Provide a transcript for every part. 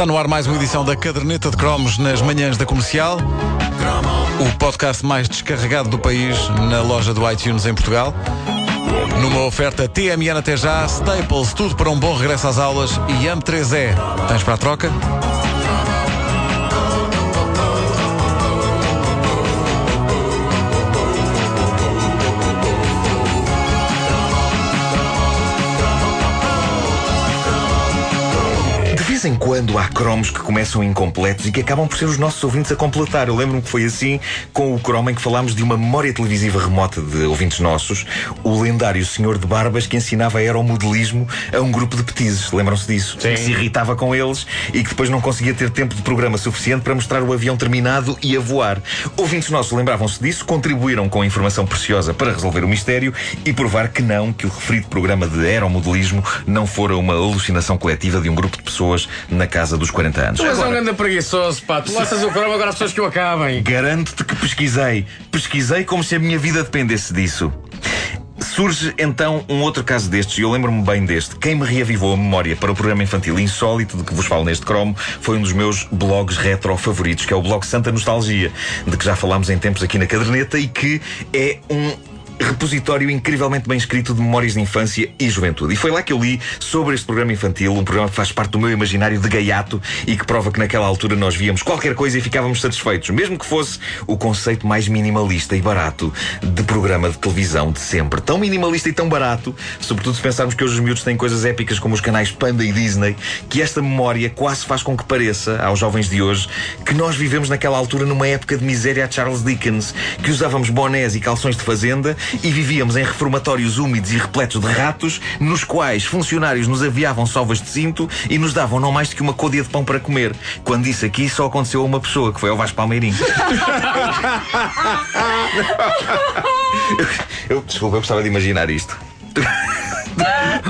Está no ar mais uma edição da Caderneta de Cromos nas manhãs da comercial. O podcast mais descarregado do país na loja do iTunes em Portugal. Numa oferta TMN até já, Staples, tudo para um bom regresso às aulas e AM3E. Tens para a troca? Quando há cromos que começam incompletos e que acabam por ser os nossos ouvintes a completar. Eu lembro-me que foi assim com o cromo em que falámos de uma memória televisiva remota de ouvintes nossos, o lendário senhor de barbas que ensinava aeromodelismo a um grupo de petizes. Lembram-se disso? Sim. Que se irritava com eles e que depois não conseguia ter tempo de programa suficiente para mostrar o avião terminado e a voar. Ouvintes nossos lembravam-se disso, contribuíram com informação preciosa para resolver o mistério e provar que não, que o referido programa de aeromodelismo não fora uma alucinação coletiva de um grupo de pessoas na casa dos 40 anos. Tu és um grande preguiçoso, pá. Tu lanças o cromo agora as pessoas que o acabem. Garanto-te que pesquisei. Pesquisei como se a minha vida dependesse disso. Surge então um outro caso destes, e eu lembro-me bem deste. Quem me reavivou a memória para o programa infantil insólito de que vos falo neste cromo foi um dos meus blogs retro favoritos, que é o blog Santa Nostalgia, de que já falámos em tempos aqui na caderneta e que é um repositório incrivelmente bem escrito de memórias de infância e juventude. E foi lá que eu li sobre este programa infantil, um programa que faz parte do meu imaginário de gaiato e que prova que naquela altura nós víamos qualquer coisa e ficávamos satisfeitos, mesmo que fosse o conceito mais minimalista e barato de programa de televisão de sempre. Tão minimalista e tão barato, sobretudo se pensarmos que hoje os miúdos têm coisas épicas como os canais Panda e Disney, que esta memória quase faz com que pareça, aos jovens de hoje, que nós vivemos naquela altura numa época de miséria a Charles Dickens, que usávamos bonés e calções de fazenda e vivíamos em reformatórios úmidos e repletos de ratos, nos quais funcionários nos aviavam sovas de cinto e nos davam não mais do que uma côdea de pão para comer. Quando isso aqui só aconteceu a uma pessoa, que foi ao Vasco Palmeirinho. eu, eu- desculpa, eu gostava de imaginar isto.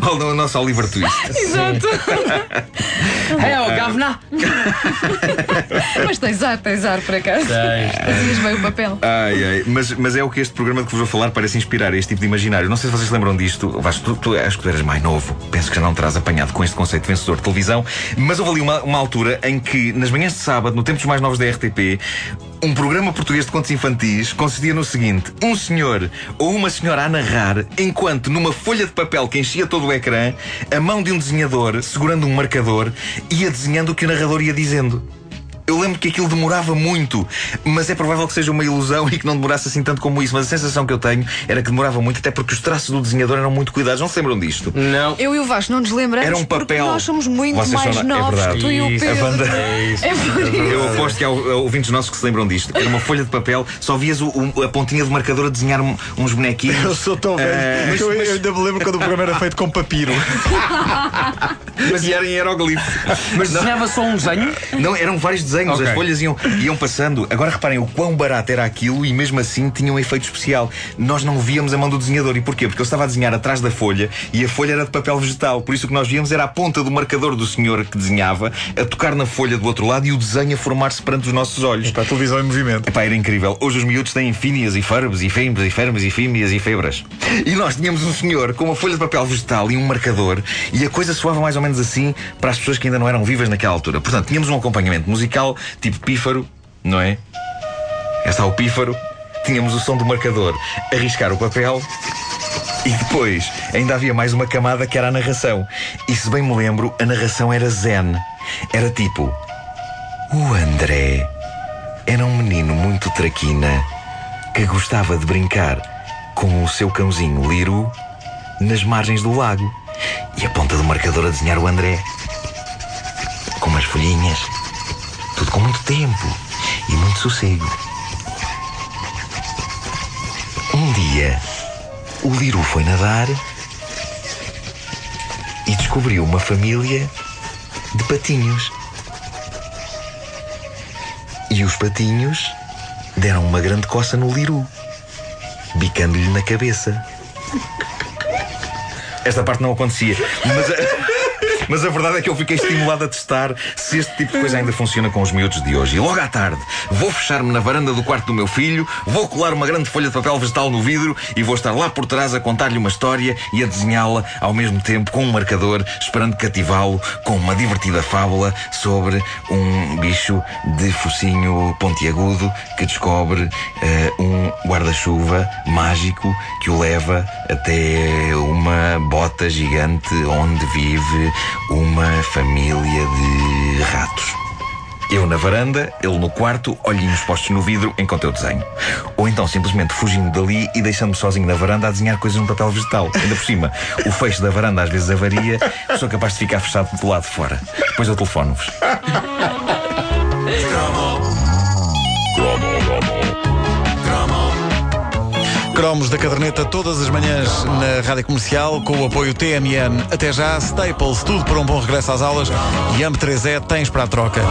Olha o nosso Oliver Twist. Exato. É, o Gavna. Mas tens ar, tens ar por acaso. Tens, Fazias bem o papel. Ai, ai. Mas, mas é o que este programa de que vos vou falar parece inspirar este tipo de imaginário. Não sei se vocês se lembram disto. Vasco, tu, tu acho que tu eras mais novo. Penso que já não terás apanhado com este conceito vencedor de televisão. Mas houve ali uma, uma altura em que, nas manhãs de sábado, no tempo dos mais novos da RTP, um programa português de contos infantis consistia no seguinte: um senhor ou uma senhora a narrar, enquanto numa folha de papel que enchia todo o ecrã, a mão de um desenhador, segurando um marcador, ia desenhando o que o narrador ia dizendo. Eu lembro que aquilo demorava muito, mas é provável que seja uma ilusão e que não demorasse assim tanto como isso. Mas a sensação que eu tenho era que demorava muito, até porque os traços do desenhador eram muito cuidados. Não se lembram disto? Não. Eu e o Vasco não nos lembramos Era um porque papel. nós somos muito Vocês mais são é novos verdade. que tu e o Isso, a Pedro. banda- É isso. É por isso. Eu aposto que há ouvintes nossos que se lembram disto. Era uma folha de papel, só vias o- o- a pontinha do marcador a desenhar uns bonequinhos. Eu sou tão velho. Eh, mas eu, eu ainda me lembro quando o programa era feito com papiro. Mas era em hieroglifo. Mas desenhava só um desenho? Não, eram vários desenhos, Ok. as folhas iam, iam passando. Agora reparem o quão barato era aquilo e mesmo assim tinha um efeito especial. Nós não víamos a mão do desenhador. E porquê? Porque ele estava a desenhar atrás da folha e a folha era de papel vegetal. Por isso o que nós víamos era a ponta do marcador do senhor que desenhava a tocar na folha do outro lado e o desenho a formar-se perante os nossos olhos. Para a televisão em movimento. Epá, era incrível. Hoje os miúdos têm fíneas e farbes e fêmeas e fermes e fímias e febras. E nós tínhamos um senhor com uma folha de papel vegetal e um marcador e a coisa soava mais ou menos assim para as pessoas que ainda não eram vivas naquela altura. Portanto, tínhamos um acompanhamento musical tipo pífaro, não é? Cá está o pífaro. Tínhamos o som do marcador a riscar o papel e depois ainda havia mais uma camada que era a narração. E se bem me lembro, a narração era zen. Era tipo: O André era um menino muito traquina que gostava de brincar com o seu cãozinho Liru nas margens do lago. E a ponta do marcador a desenhar o André. Com umas folhinhas. Com muito tempo e muito sossego. Um dia, o Liru foi nadar e descobriu uma família de patinhos. E os patinhos deram uma grande coça no Liru, bicando-lhe na cabeça. Esta parte não acontecia, mas a, Mas a verdade é que eu fiquei estimulado a testar se este tipo de coisa ainda funciona com os miúdos de hoje. E logo à tarde, vou fechar-me na varanda do quarto do meu filho, vou colar uma grande folha de papel vegetal no vidro e vou estar lá por trás a contar-lhe uma história e a desenhá-la ao mesmo tempo com um marcador, esperando cativá-lo com uma divertida fábula sobre um bicho de focinho pontiagudo que descobre uh, um guarda-chuva mágico que o leva até uma bota gigante onde vive uma família de ratos. Eu na varanda, ele no quarto, olhinhos postos no vidro enquanto eu desenho. Ou então simplesmente fugindo dali e deixando-me sozinho na varanda a desenhar coisas num papel vegetal. Ainda por cima, o fecho da varanda às vezes avaria, sou capaz de ficar fechado do lado de fora. Depois eu telefono-vos. Cromos da caderneta todas as manhãs na rádio comercial com o apoio TMN. Até já, Staples, tudo para um bom regresso às aulas e AM3E tens para a troca.